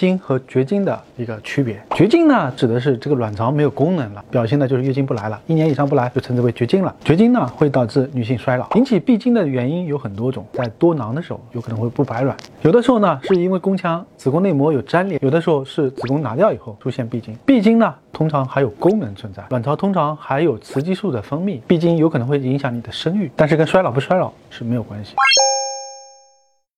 经和绝经的一个区别。绝经呢，指的是这个卵巢没有功能了，表现的就是月经不来了，一年以上不来就称之为绝经了。绝经呢，会导致女性衰老。引起闭经的原因有很多种，在多囊的时候有可能会不排卵，有的时候呢是因为宫腔子宫内膜有粘连，有的时候是子宫拿掉以后出现闭经。闭经呢，通常还有功能存在，卵巢通常还有雌激素的分泌，闭经有可能会影响你的生育，但是跟衰老不衰老是没有关系。